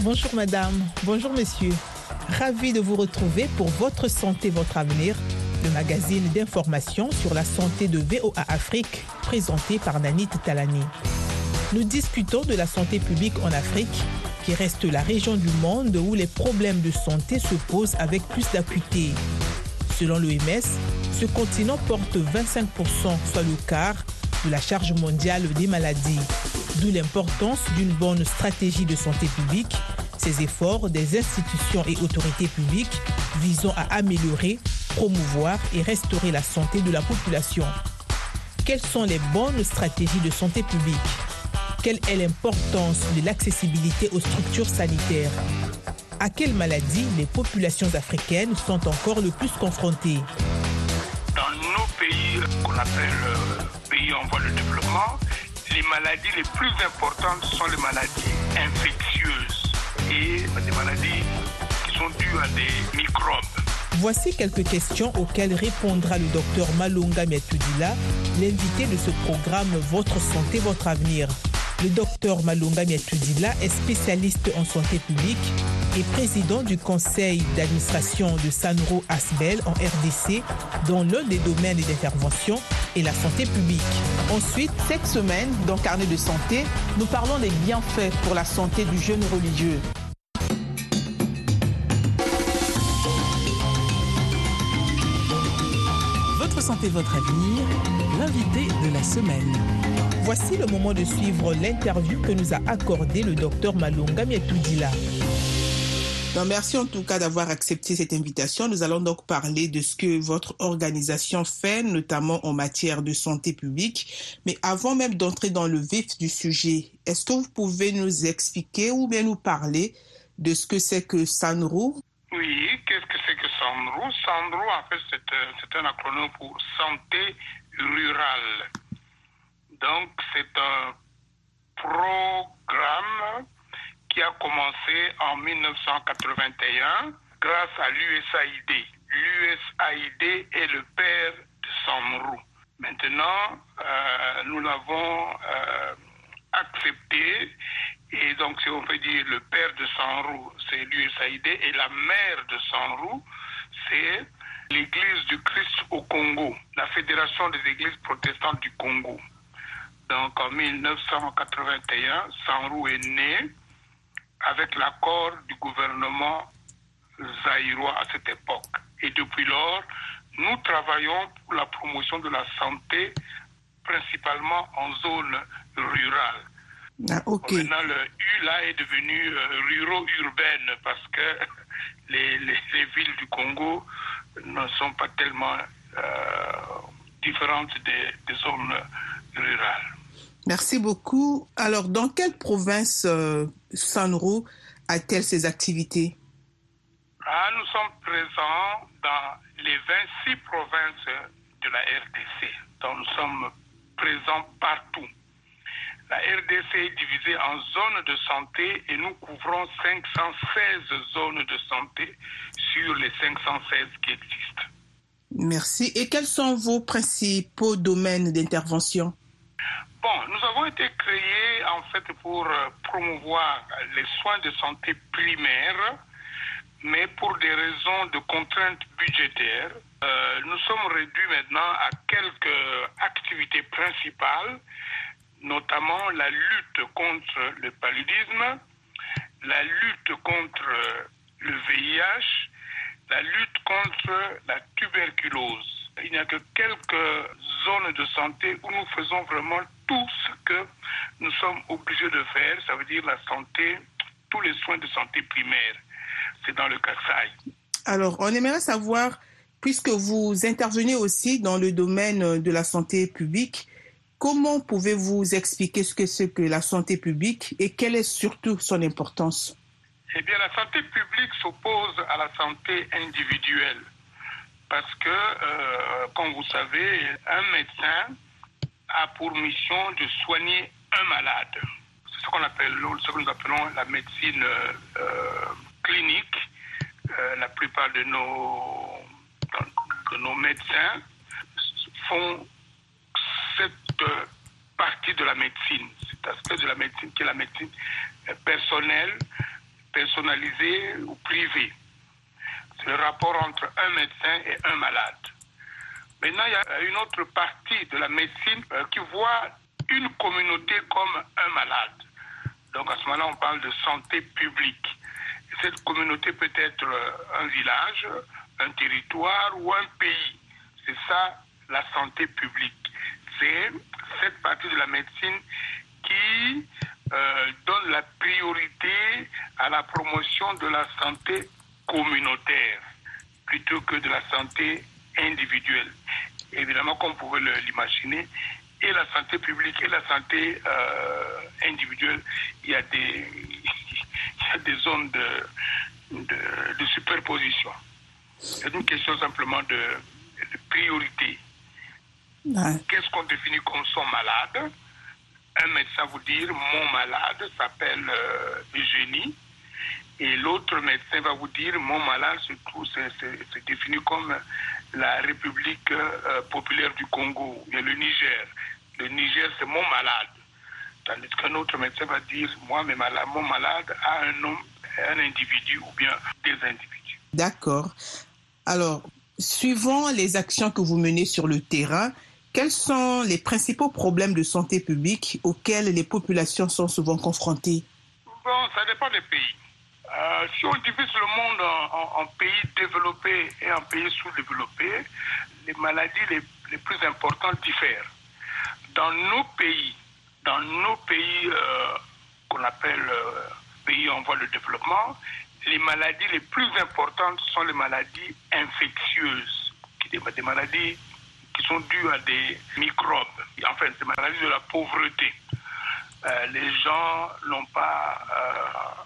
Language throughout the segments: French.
Bonjour madame, bonjour monsieur. Ravi de vous retrouver pour Votre santé, votre avenir, le magazine d'information sur la santé de VOA Afrique, présenté par Nanit Talani. Nous discutons de la santé publique en Afrique, qui reste la région du monde où les problèmes de santé se posent avec plus d'acuité. Selon l'OMS, ce continent porte 25%, soit le quart, de la charge mondiale des maladies. D'où l'importance d'une bonne stratégie de santé publique, ces efforts des institutions et autorités publiques visant à améliorer, promouvoir et restaurer la santé de la population. Quelles sont les bonnes stratégies de santé publique? Quelle est l'importance de l'accessibilité aux structures sanitaires? À quelles maladies les populations africaines sont encore le plus confrontées? Dans nos pays qu'on appelle euh, pays en voie de développement, les maladies les plus importantes sont les maladies infectieuses et des maladies qui sont dues à des microbes. Voici quelques questions auxquelles répondra le docteur Malunga Miatudila, l'invité de ce programme Votre santé, votre avenir. Le docteur Malunga Miatudila est spécialiste en santé publique et président du conseil d'administration de Sanro Asbel en RDC, dont l'un des domaines d'intervention est la santé publique. Ensuite, cette semaine, dans Carnet de santé, nous parlons des bienfaits pour la santé du jeune religieux. Votre santé, votre avenir, l'invité de la semaine. Voici le moment de suivre l'interview que nous a accordé le docteur Malunga Mietoudila. Non, merci en tout cas d'avoir accepté cette invitation. Nous allons donc parler de ce que votre organisation fait, notamment en matière de santé publique. Mais avant même d'entrer dans le vif du sujet, est-ce que vous pouvez nous expliquer ou bien nous parler de ce que c'est que SANRO Oui, qu'est-ce que c'est que SANRO SANRO, en fait, c'est un acronyme pour Santé Rurale. Donc, c'est un programme qui a commencé en 1981 grâce à l'USAID. L'USAID est le père de Sanrou. Maintenant, euh, nous l'avons euh, accepté et donc si on peut dire le père de Sanrou, c'est l'USAID et la mère de Sanrou, c'est l'Église du Christ au Congo, la Fédération des Églises protestantes du Congo. Donc en 1981, Sanrou est né avec l'accord du gouvernement zaïrois à cette époque. Et depuis lors, nous travaillons pour la promotion de la santé, principalement en zone rurale. Ah, ok. Maintenant, le U là est devenu euh, ruro-urbaine parce que les, les, les, villes du Congo ne sont pas tellement euh, différentes des, des, zones rurales. Merci beaucoup. Alors, dans quelle province euh, Sanro a-t-elle ses activités? Ah, Nous sommes présents dans les 26 provinces de la RDC. Donc, nous sommes présents partout. La RDC est divisée en zones de santé et nous couvrons 516 zones de santé sur les 516 qui existent. Merci. Et quels sont vos principaux domaines d'intervention? Bon, nous avons été créés en fait pour promouvoir les soins de santé primaires, mais pour des raisons de contraintes budgétaires, euh, nous sommes réduits maintenant à quelques activités principales, notamment la lutte contre le paludisme, la lutte contre le VIH, la lutte contre la tuberculose. Il n'y a que quelques zones de santé où nous faisons vraiment tout ce que nous sommes obligés de faire, ça veut dire la santé, tous les soins de santé primaire. C'est dans le Kassai. Alors, on aimerait savoir, puisque vous intervenez aussi dans le domaine de la santé publique, comment pouvez-vous expliquer ce que c'est que la santé publique et quelle est surtout son importance? Eh bien, la santé publique s'oppose à la santé individuelle parce que, euh, comme vous savez, un médecin a pour mission de soigner un malade. C'est ce qu'on appelle, ce que nous appelons la médecine euh, clinique. Euh, la plupart de nos, de nos médecins font cette partie de la médecine, cet aspect de la médecine qui est la médecine personnelle, personnalisée ou privée. Le rapport entre un médecin et un malade. Maintenant, il y a une autre partie de la médecine qui voit une communauté comme un malade. Donc à ce moment-là, on parle de santé publique. Cette communauté peut être un village, un territoire ou un pays. C'est ça la santé publique. C'est cette partie de la médecine qui euh, donne la priorité à la promotion de la santé communautaire plutôt que de la santé individuelle. Évidemment, comme pouvez l'imaginer, et la santé publique et la santé euh, individuelle, il y a des, il y a des zones de, de, de superposition. C'est une question simplement de, de priorité. Ouais. Qu'est-ce qu'on définit comme son malade? Un médecin vous dire mon malade s'appelle euh, Eugénie et l'autre médecin va vous dire mon malade se trouve c'est, c'est, c'est défini comme la République euh, populaire du Congo, il y a le Niger. Le Niger c'est mon malade. Tandis qu'un autre médecin va dire moi mes malades, mon malade a un nom, un individu ou bien des individus. D'accord. Alors, suivant les actions que vous menez sur le terrain, quels sont les principaux problèmes de santé publique auxquels les populations sont souvent confrontées? Bon, ça dépend des pays. Euh, si on divise le monde en, pays développés et en pays sous-développés, les maladies les, plus importantes diffèrent. Dans nos pays, dans nos pays euh, qu'on appelle euh, pays en voie de développement, les maladies les plus importantes sont les maladies infectieuses, des, des maladies qui sont dues à des microbes, enfin des maladies de la pauvreté. Les gens n'ont pas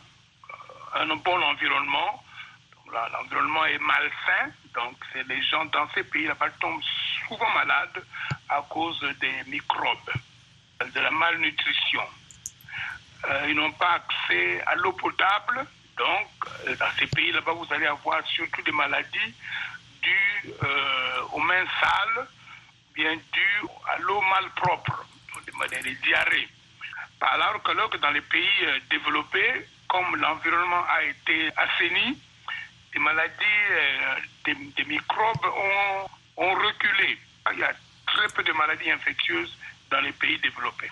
un bon environnement, l'environnement est malsain, donc c'est les gens dans ces pays là-bas tombent souvent malades à cause des microbes, de la malnutrition. Euh, ils n'ont pas accès à l'eau potable, donc dans ces pays là-bas vous allez avoir surtout des maladies dues aux mains sales, bien dû à l'eau malpropre, des diarrhées. Alors que dans les pays développés, comme l'environnement a été assaini, les maladies, des, des microbes ont, reculé. Il y a très peu de maladies infectieuses dans les pays développés.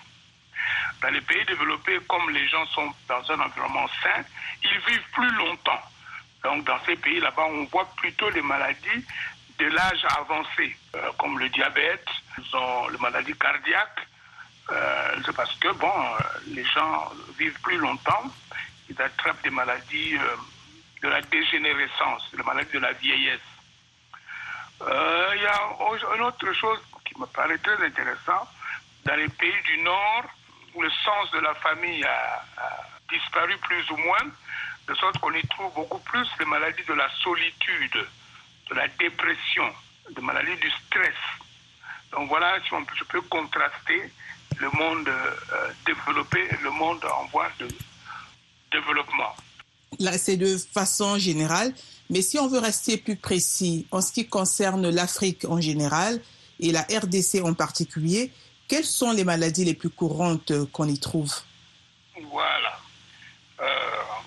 Dans les pays développés, comme les gens sont dans un environnement sain, ils vivent plus longtemps. Donc dans ces pays là-bas, on voit plutôt les maladies de l'âge avancé, euh, comme le diabète, les maladies cardiaques. Euh, c'est parce que, bon, euh, les gens vivent plus longtemps, ils attrapent des maladies de la dégénérescence, les maladies de la vieillesse. Il y a une autre chose qui me paraît très intéressant. Dans les pays du Nord, où le sens de la famille a, a disparu plus ou moins, de sorte qu'on y trouve beaucoup plus les maladies de la solitude, de la dépression, des maladies du stress. Donc voilà, si on, je peux contraster le monde euh, développé et le monde en voie de développement. Là, c'est de façon générale, mais si on veut rester plus précis en ce qui concerne l'Afrique en général et la RDC en particulier, quelles sont les maladies les plus courantes qu'on y trouve? Voilà. Euh,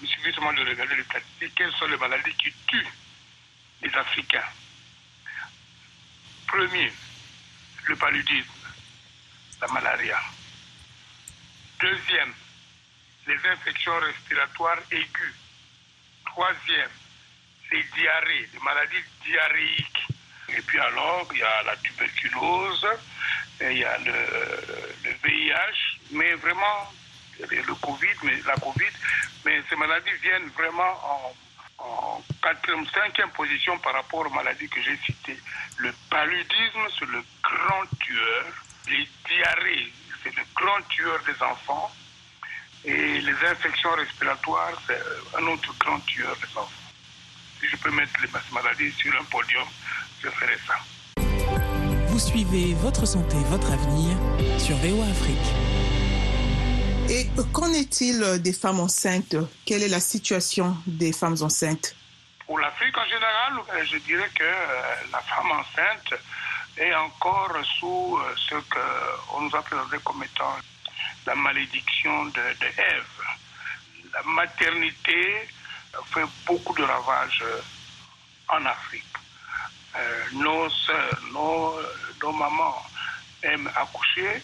il suffit seulement de regarder les statistiques. Quelles sont les maladies qui tuent les Africains? Premier, le paludisme, la malaria. Deuxième, les infections respiratoires aiguës. Troisième, les diarrhées, les maladies diarrhéiques. Et puis alors, il y a la tuberculose, il y a le, le VIH, mais vraiment le Covid, mais la Covid, mais ces maladies viennent vraiment en, en quatrième, cinquième position par rapport aux maladies que j'ai citées. Le paludisme, c'est le grand tueur. Les diarrhées, c'est le grand tueur des enfants. Et les infections respiratoires, c'est un autre grand tueur des enfants. Si je peux mettre les maladies sur un podium, je ferai ça. Vous suivez Votre santé, votre avenir sur VOA Afrique. Et qu'en est-il des femmes enceintes? Quelle est la situation des femmes enceintes? Pour l'Afrique en général, je dirais que la femme enceinte est encore sous ce qu'on nous a présenté comme étant la malédiction de, de Ève. La maternité fait beaucoup de ravages en Afrique. Euh, nos soeurs, nos, mamans aiment accoucher.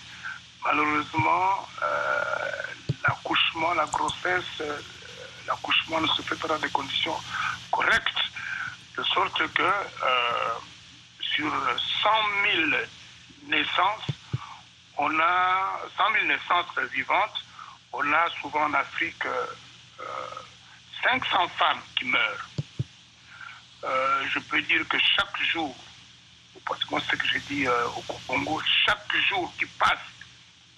Malheureusement, euh, l'accouchement, la grossesse, euh, l'accouchement ne se fait pas dans des conditions correctes, de sorte que sur 100 000 naissances, on a 100 000 naissances vivantes, on a souvent en Afrique 500 femmes qui meurent. Euh, je peux dire que chaque jour, parce que ce que j'ai dit euh, au Congo, chaque jour qui passe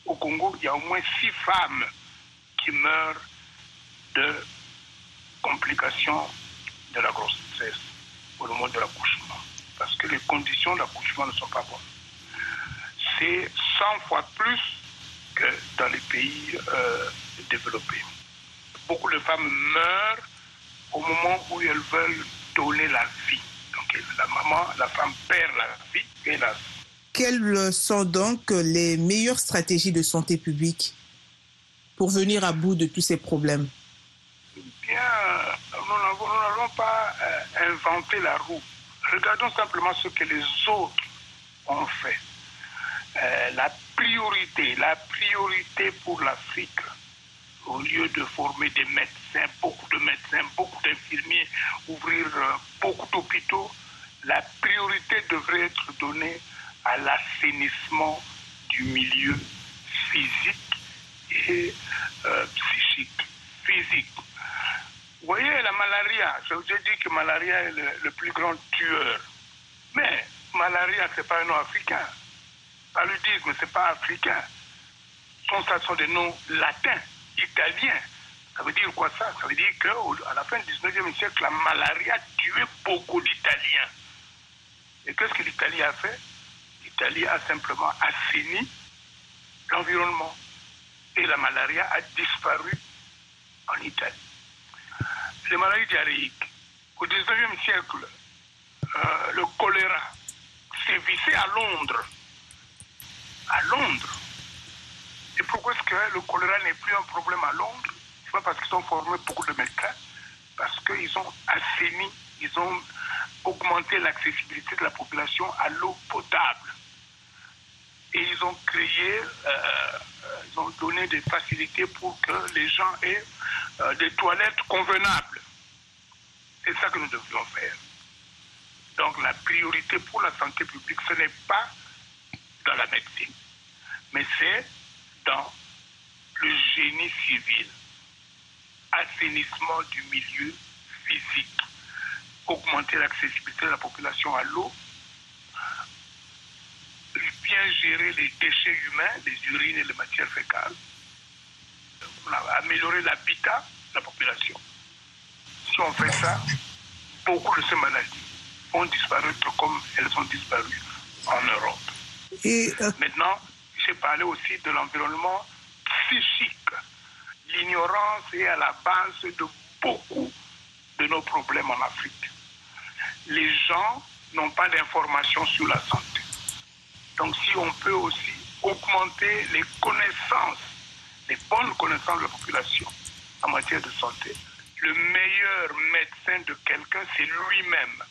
au Congo, il y a au moins six femmes qui meurent de complications de la grossesse au moment de l'accouchement. Parce que les conditions d'accouchement ne sont pas bonnes. C'est 100 fois plus que dans les pays euh, développés. Beaucoup de femmes meurent au moment où elles veulent donner la vie. Donc la maman, la femme perd la vie, hélas. Quelles sont donc les meilleures stratégies de santé publique pour venir à bout de tous ces problèmes? Bien, nous n'avons pas euh, inventé la roue. Regardons simplement ce que les autres ont fait. Euh, la priorité, la priorité pour l'Afrique, au lieu de former des médecins, beaucoup de médecins, beaucoup d'infirmiers, ouvrir euh, beaucoup d'hôpitaux, la priorité devrait être donnée à l'assainissement du milieu physique et euh, psychique. Physique. Vous voyez, la malaria, je ai dit que malaria est le, plus grand tueur. Mais malaria, ce n'est pas un nom africain. Paludisme, ce n'est pas africain. Ce sont des noms latins italien. Ça veut dire quoi ça? Ça veut dire qu'à la fin du 19e siècle, la malaria tuait beaucoup d'Italiens. Et qu'est-ce que l'Italie a fait? L'Italie a simplement assaini l'environnement. Et la malaria a disparu en Italie. Les maladies diarrhéiques. Au 19e siècle, euh, le choléra sévissait à Londres. À Londres. Et pourquoi est-ce que le choléra n'est plus un problème à Londres? C'est pas parce qu'ils ont formé beaucoup de médecins, parce qu'ils ont assaini, ils ont augmenté l'accessibilité de la population à l'eau potable. Et ils ont créé, euh, ils ont donné des facilités pour que les gens aient euh, des toilettes convenables. C'est ça que nous devrions faire. Donc la priorité pour la santé publique, ce n'est pas dans la médecine, mais c'est dans le génie civil, assainissement du milieu physique, augmenter l'accessibilité de la population à l'eau, bien gérer les déchets humains, les urines et les matières fécales, améliorer l'habitat de la population. Si on fait ça, beaucoup de ces maladies vont disparaître comme elles ont disparu en Europe. Euh, Maintenant, j'ai parlé aussi de l'environnement psychique. L'ignorance est à la base de beaucoup de nos problèmes en Afrique. Les gens n'ont pas d'informations sur la santé. Donc si on peut aussi augmenter les connaissances, les bonnes connaissances de la population en matière de santé, le meilleur médecin de quelqu'un, c'est lui-même.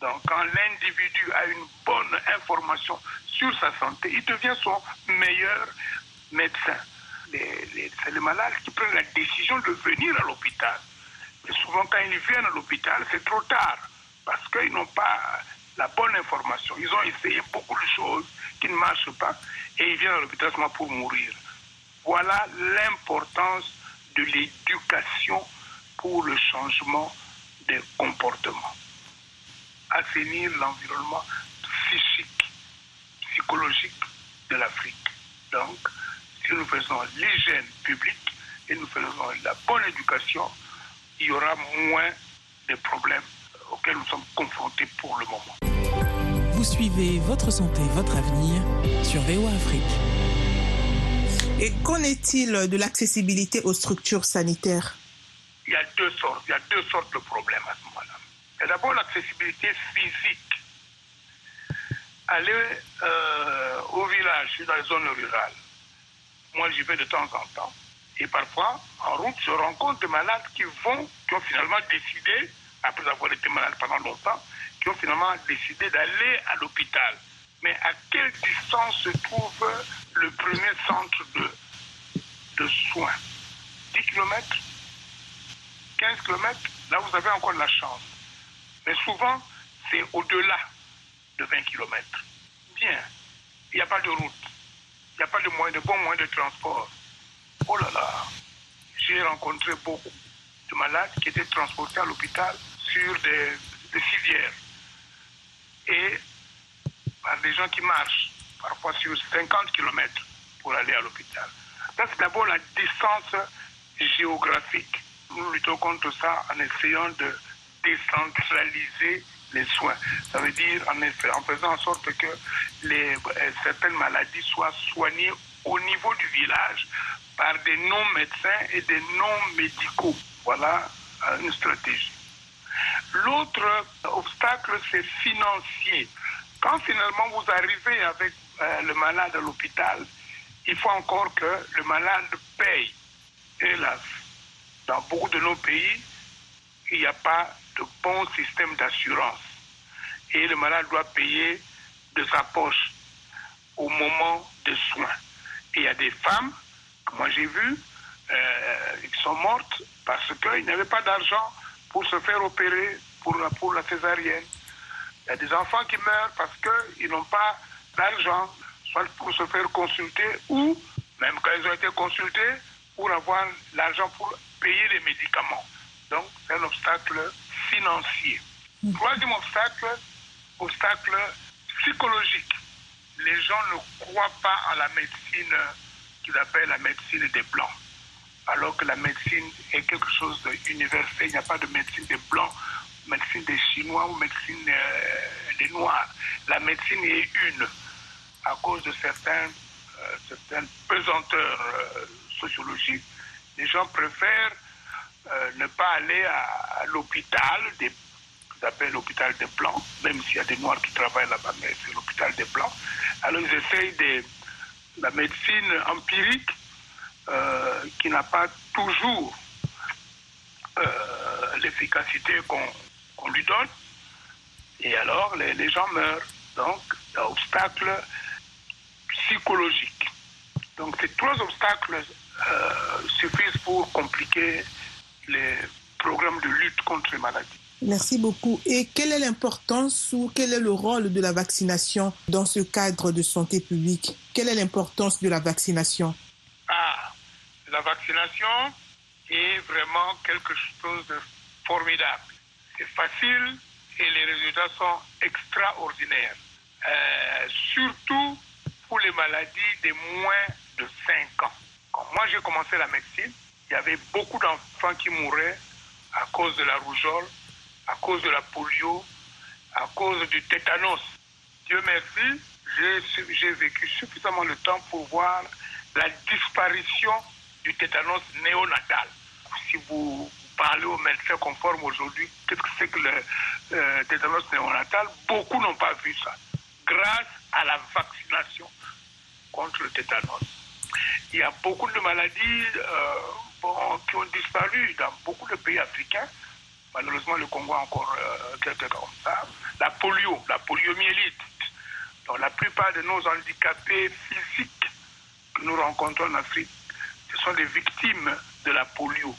Donc quand l'individu a une bonne information sur sa santé, il devient son meilleur médecin. c'est les malades qui prennent la décision de venir à l'hôpital. Mais souvent, quand ils viennent à l'hôpital, c'est trop tard parce qu'ils n'ont pas la bonne information. Ils ont essayé beaucoup de choses qui ne marchent pas et ils viennent à l'hôpital seulement pour mourir. Voilà l'importance de l'éducation pour le changement des comportements. Assainir l'environnement psychique psychologique de l'Afrique. Donc, si nous faisons l'hygiène publique et nous faisons la bonne éducation, il y aura moins de problèmes auxquels nous sommes confrontés pour le moment. Vous suivez votre santé, votre avenir sur VOA Afrique. Et qu'en est-il de l'accessibilité aux structures sanitaires? Il y a deux sortes, il y a deux sortes de problèmes à ce moment-là. D'abord l'accessibilité physique. Aller euh, au village, dans les zones rurales. Moi, j'y vais de temps en temps. Et parfois, en route, je rencontre des malades qui vont, qui ont finalement décidé, après avoir été malades pendant longtemps, qui ont finalement décidé d'aller à l'hôpital. Mais à quelle distance se trouve le premier centre de, de soins? 10 km 15 km Là, vous avez encore de la chance. Mais souvent, c'est au-delà de 20 km. Bien, il n'y a pas de route, il n'y a pas de, moyen, de bons moyens de transport. Oh là là, j'ai rencontré beaucoup de malades qui étaient transportés à l'hôpital sur des, des civières et par des gens qui marchent, parfois sur 50 km pour aller à l'hôpital. Ça, c'est d'abord la distance géographique. Nous luttons contre ça en essayant de décentraliser les soins. Ça veut dire en, faisant en sorte que les, certaines maladies soient soignées au niveau du village par des non-médecins et des non-médicaux. Voilà une stratégie. L'autre obstacle, c'est financier. Quand finalement vous arrivez avec euh, le malade à l'hôpital, il faut encore que le malade paye. Hélas, dans beaucoup de nos pays, il n'y a pas de bon système d'assurance. Et le malade doit payer de sa poche au moment des soins. Et il y a des femmes, que moi j'ai vues, euh, qui sont mortes parce qu'ils n'avaient pas d'argent pour se faire opérer pour la, pour la césarienne. Il y a des enfants qui meurent parce qu'ils n'ont pas d'argent, soit pour se faire consulter ou, même quand ils ont été consultés, pour avoir l'argent pour payer les médicaments. Donc, c'est un obstacle financier. Troisième obstacle, obstacle psychologique. Les gens ne croient pas à la médecine qu'ils appellent la médecine des Blancs. Alors que la médecine est quelque chose d'universel. Il n'y a pas de médecine des Blancs, médecine des Chinois ou médecine euh, des Noirs. La médecine est une à cause de certains, euh, certaines pesanteurs euh, sociologiques. Les gens préfèrent euh, ne pas aller à, l'hôpital, des appellent l'hôpital des Blancs, même s'il y a des Noirs qui travaillent là-bas, mais c'est l'hôpital des Blancs. Alors ils essayent de la médecine empirique euh, qui n'a pas toujours euh, l'efficacité qu'on qu lui donne. Et alors les, gens meurent. Donc, il y a obstacle psychologique. Donc ces trois obstacles suffisent pour compliquer les programmes de lutte contre les maladies. Merci beaucoup. Et quelle est l'importance ou quel est le rôle de la vaccination dans ce cadre de santé publique? Quelle est l'importance de la vaccination? Ah, la vaccination est vraiment quelque chose de formidable. C'est facile et les résultats sont extraordinaires. Euh, surtout pour les maladies de moins de 5 ans. Quand moi j'ai commencé la médecine, il y avait beaucoup d'enfants qui mouraient à cause de la rougeole, à cause de la polio, à cause du tétanos. Dieu merci, j'ai vécu suffisamment de temps pour voir la disparition du tétanos néonatal. Si vous parlez aux médecins conformes aujourd'hui, qu'est-ce que c'est que le euh, tétanos néonatal? Beaucoup n'ont pas vu ça. Grâce à la vaccination contre le tétanos. Il y a beaucoup de maladies euh, qui ont disparu dans beaucoup de pays africains. Malheureusement, le Congo a encore euh, quelques comme ça. La polio, la poliomyélite. Donc, la plupart de nos handicapés physiques que nous rencontrons en Afrique, ce sont des victimes de la polio.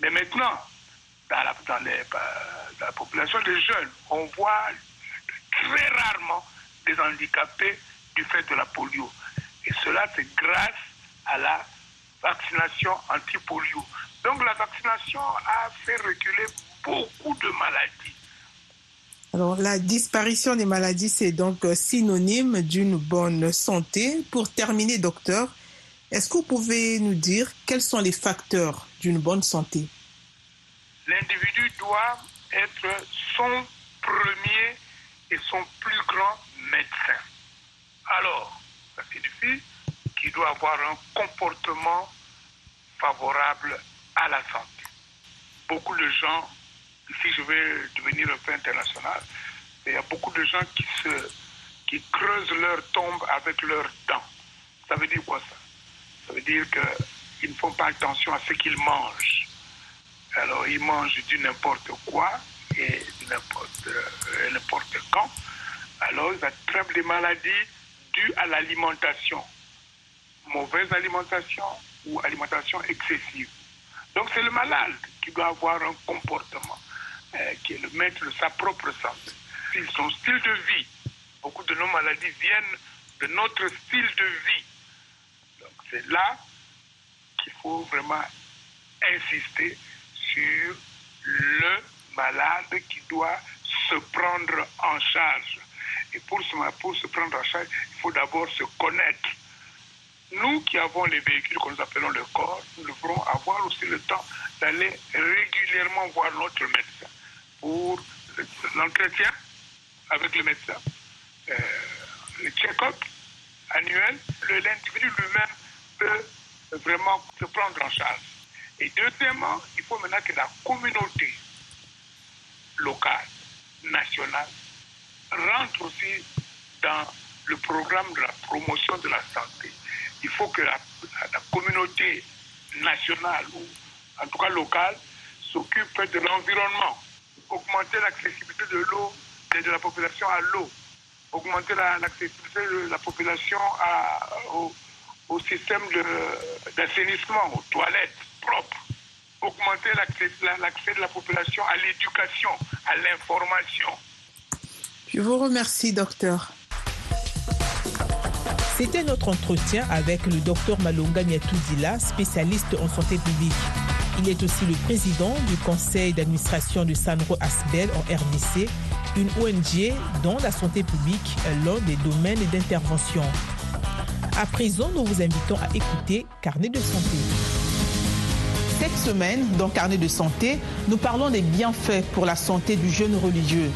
Mais maintenant, dans la, dans dans la population des jeunes, on voit très rarement des handicapés du fait de la polio. Et cela, c'est grâce à la vaccination anti-polio. Donc la vaccination a fait reculer beaucoup de maladies. Alors la disparition des maladies, c'est donc synonyme d'une bonne santé. Pour terminer, docteur, est-ce que vous pouvez nous dire quels sont les facteurs d'une bonne santé? L'individu doit être son premier et son plus grand médecin. Alors, ça signifie qu'il doit avoir un comportement favorable à la santé. Beaucoup de gens si je vais devenir un peu international, il y a beaucoup de gens qui, se, qui creusent leur tombe avec leurs dents. Ça veut dire quoi ça? Ça veut dire qu'ils ne font pas attention à ce qu'ils mangent. Alors ils mangent du n'importe quoi et euh, n'importe quand. Alors ils attrapent des maladies dues à l'alimentation. Mauvaise alimentation ou alimentation excessive. Donc c'est le malade qui doit avoir un comportement euh, qui est le maître de sa propre santé. Son style de vie, beaucoup de nos maladies viennent de notre style de vie. Donc c'est là qu'il faut vraiment insister sur le malade qui doit se prendre en charge. Et pour se, pour se prendre en charge, il faut d'abord se connaître. Nous qui avons les véhicules que nous appelons le corps, nous devrons avoir aussi le temps d'aller régulièrement voir notre médecin pour l'entretien avec le médecin, euh, le check-up annuel. L'individu lui-même peut vraiment se prendre en charge. Et deuxièmement, il faut maintenant que la communauté locale, nationale, rentre aussi dans le programme de la promotion de la santé. Il faut que la, communauté nationale ou en tout cas locale s'occupe de l'environnement, augmenter l'accessibilité de l'eau et de la population à l'eau, augmenter l'accessibilité de la population au, système d'assainissement, aux toilettes propres, augmenter l'accès de la population à l'éducation, à l'information. Je vous remercie, docteur. C'était notre entretien avec le docteur Malonga Niatoudila, spécialiste en santé publique. Il est aussi le président du conseil d'administration de Sanro Asbel en RDC, une ONG dont la santé publique est l'un des domaines d'intervention. À présent, nous vous invitons à écouter Carnet de santé. Cette semaine, dans Carnet de santé, nous parlons des bienfaits pour la santé du jeune religieux.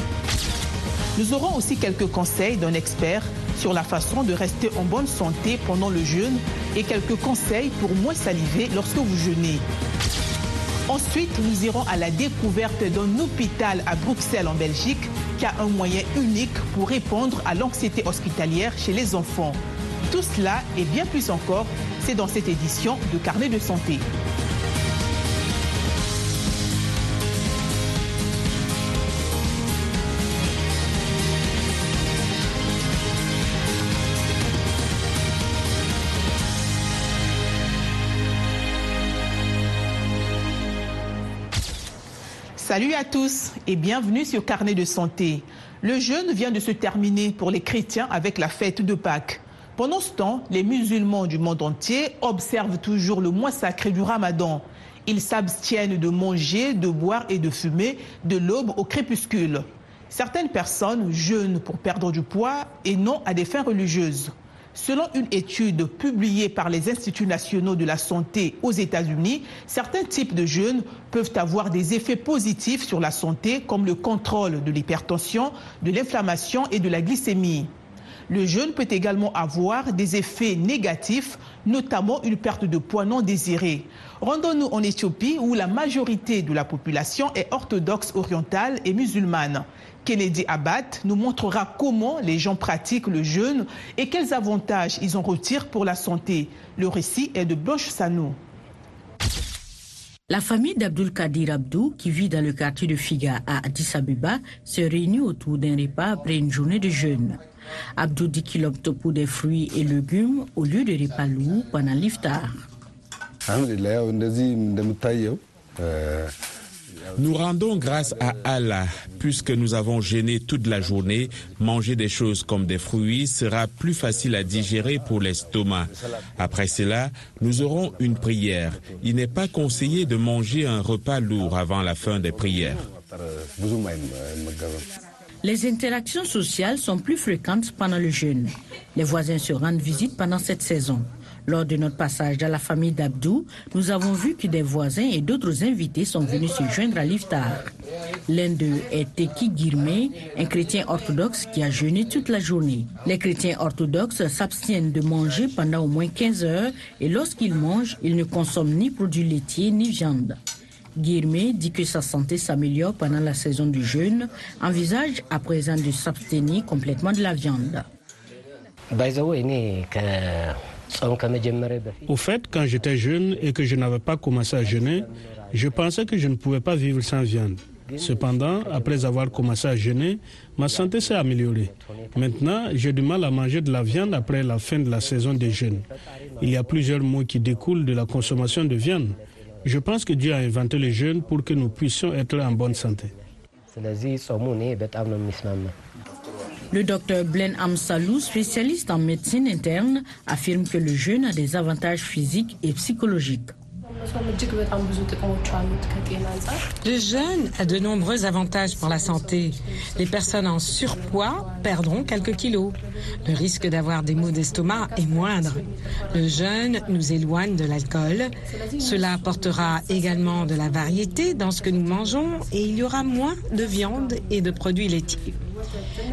Nous aurons aussi quelques conseils d'un expert sur la façon de rester en bonne santé pendant le jeûne et quelques conseils pour moins saliver lorsque vous jeûnez. Ensuite, nous irons à la découverte d'un hôpital à Bruxelles en Belgique qui a un moyen unique pour répondre à l'anxiété hospitalière chez les enfants. Tout cela et bien plus encore, c'est dans cette édition de Carnet de santé. Salut à tous et bienvenue sur Carnet de santé. Le jeûne vient de se terminer pour les chrétiens avec la fête de Pâques. Pendant ce temps, les musulmans du monde entier observent toujours le mois sacré du Ramadan. Ils s'abstiennent de manger, de boire et de fumer de l'aube au crépuscule. Certaines personnes jeûnent pour perdre du poids et non à des fins religieuses. Selon une étude publiée par les Instituts nationaux de la santé aux États-Unis, certains types de jeûnes peuvent avoir des effets positifs sur la santé comme le contrôle de l'hypertension, de l'inflammation et de la glycémie. Le jeûne peut également avoir des effets négatifs, notamment une perte de poids non désirée. Rendons-nous en Éthiopie où la majorité de la population est orthodoxe orientale et musulmane. Kennedy Abad nous montrera comment les gens pratiquent le jeûne et quels avantages ils en retirent pour la santé. Le récit est de Blanche Sanou. La famille d'Abdul Kadir Abdou, qui vit dans le quartier de Figa à Addis Abeba, se réunit autour d'un repas après une journée de jeûne. Abdou dit qu'il opte pour des fruits et légumes au lieu de repas lourds pendant l'iftar. Nous rendons grâce à Allah, puisque nous avons gêné toute la journée. Manger des choses comme des fruits sera plus facile à digérer pour l'estomac. Après cela, nous aurons une prière. Il n'est pas conseillé de manger un repas lourd avant la fin des prières. Les interactions sociales sont plus fréquentes pendant le jeûne. Les voisins se rendent visite pendant cette saison. Lors de notre passage dans la famille d'Abdou, nous avons vu que des voisins et d'autres invités sont venus se joindre à l'iftar. L'un d'eux est Teki Girme, un chrétien orthodoxe qui a jeûné toute la journée. Les chrétiens orthodoxes s'abstiennent de manger pendant au moins 15 heures et lorsqu'ils mangent, ils ne consomment ni produits laitiers ni viande. Guillemet dit que sa santé s'améliore pendant la saison du jeûne, envisage à présent de s'abstenir complètement de la viande. Au fait, quand j'étais jeune et que je n'avais pas commencé à jeûner, je pensais que je ne pouvais pas vivre sans viande. Cependant, après avoir commencé à jeûner, ma santé s'est améliorée. Maintenant, j'ai du mal à manger de la viande après la fin de la saison des jeûnes. Il y a plusieurs mots qui découlent de la consommation de viande. Je pense que Dieu a inventé le jeûne pour que nous puissions être en bonne santé. Le docteur Blaine Amsalou, spécialiste en médecine interne, affirme que le jeûne a des avantages physiques et psychologiques. Le jeûne a de nombreux avantages pour la santé. Les personnes en surpoids perdront quelques kilos. Le risque d'avoir des maux d'estomac est moindre. Le jeûne nous éloigne de l'alcool. Cela apportera également de la variété dans ce que nous mangeons et il y aura moins de viande et de produits laitiers.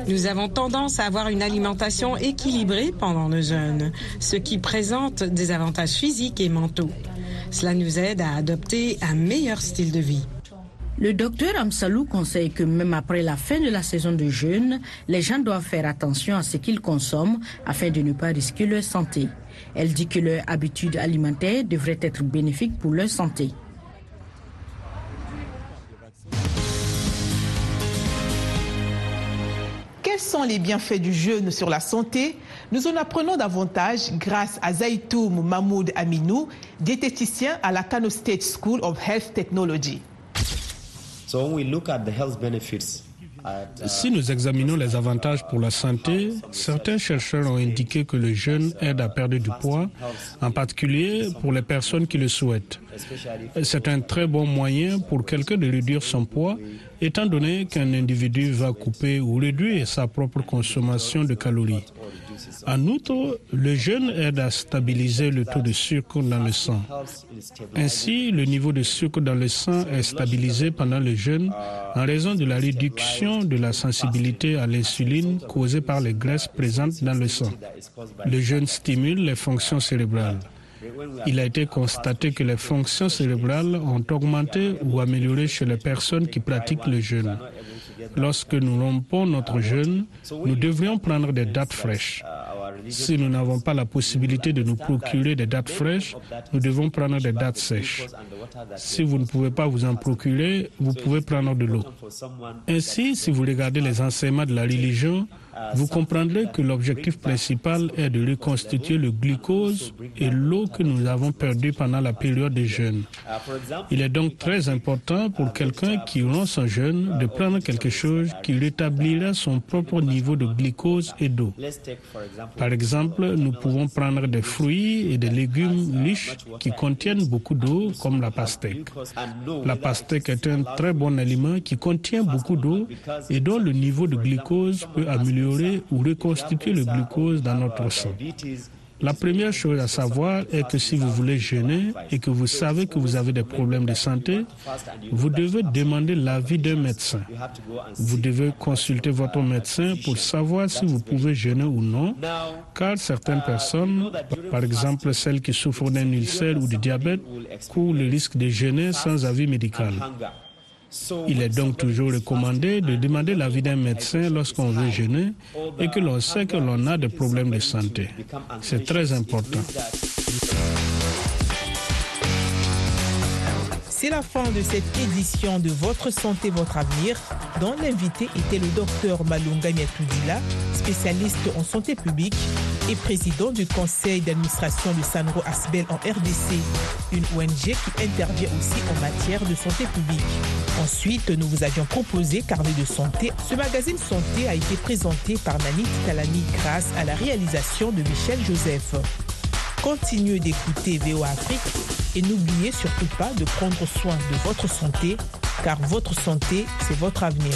Nous avons tendance à avoir une alimentation équilibrée pendant le jeûne, ce qui présente des avantages physiques et mentaux. Cela nous aide à adopter un meilleur style de vie. Le docteur Amsalou conseille que même après la fin de la saison de jeûne, les gens doivent faire attention à ce qu'ils consomment afin de ne pas risquer leur santé. Elle dit que leur habitude alimentaire devrait être bénéfique pour leur santé. Quels sont les bienfaits du jeûne sur la santé? Nous en apprenons davantage grâce à Zaitoum Mahmoud Aminou, diététicien à la Kano State School of Health Technology. Si nous examinons les avantages pour la santé, certains chercheurs ont indiqué que le jeûne aide à perdre du poids, en particulier pour les personnes qui le souhaitent. C'est un très bon moyen pour quelqu'un de réduire son poids, étant donné qu'un individu va couper ou réduire sa propre consommation de calories. En outre, le jeûne aide à stabiliser le taux de sucre dans le sang. Ainsi, le niveau de sucre dans le sang est stabilisé pendant le jeûne en raison de la réduction de la sensibilité à l'insuline causée par les graisses présentes dans le sang. Le jeûne stimule les fonctions cérébrales. Il a été constaté que les fonctions cérébrales ont augmenté ou amélioré chez les personnes qui pratiquent le jeûne. Lorsque nous rompons notre jeûne, nous devrions prendre des dates fraîches. Si nous n'avons pas la possibilité de nous procurer des dates fraîches, nous devons prendre des dates sèches. Si vous ne pouvez pas vous en procurer, vous pouvez prendre de l'eau. Ainsi, si vous regardez les enseignements de la religion, vous comprendrez que l'objectif principal est de reconstituer le glucose et l'eau que nous avons perdu pendant la période de jeûne. Il est donc très important pour quelqu'un qui rompt son jeûne de prendre quelque chose qui rétablira son propre niveau de glucose et d'eau. Par exemple, nous pouvons prendre des fruits et des légumes riches qui contiennent beaucoup d'eau, comme la pastèque. La pastèque est un très bon aliment qui contient beaucoup d'eau et dont le niveau de glucose peut améliorer ou reconstituer le glucose dans notre sang. La première chose à savoir est que si vous voulez jeûner et que vous savez que vous avez des problèmes de santé, vous devez demander l'avis d'un médecin. Vous devez consulter votre médecin pour savoir si vous pouvez jeûner ou non, car certaines personnes, par exemple celles qui souffrent d'un ulcère ou de diabète, courent le risque de jeûner sans avis médical. Il est donc toujours recommandé de demander l'avis d'un médecin lorsqu'on veut jeûner et que l'on sait que l'on a des problèmes de santé. C'est très important. C'est la fin de cette édition de Votre santé, votre avenir, dont l'invité était le docteur Malunga Miatoudila, spécialiste en santé publique et président du conseil d'administration de Sanro Asbel en RDC, une ONG qui intervient aussi en matière de santé publique. Ensuite, nous vous avions proposé Carnet de santé. Ce magazine santé a été présenté par Nanit Talani grâce à la réalisation de Michel Joseph. Continuez d'écouter VOA Afrique et n'oubliez surtout pas de prendre soin de votre santé, car votre santé, c'est votre avenir.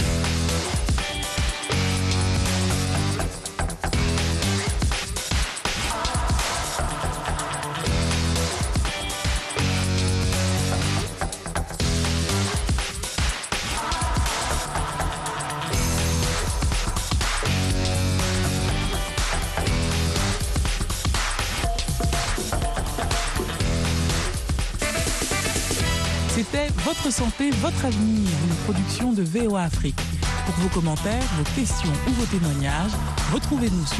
Votre avenir, une production de VOA Afrique. Pour vos commentaires, vos questions ou vos témoignages, retrouvez-nous sur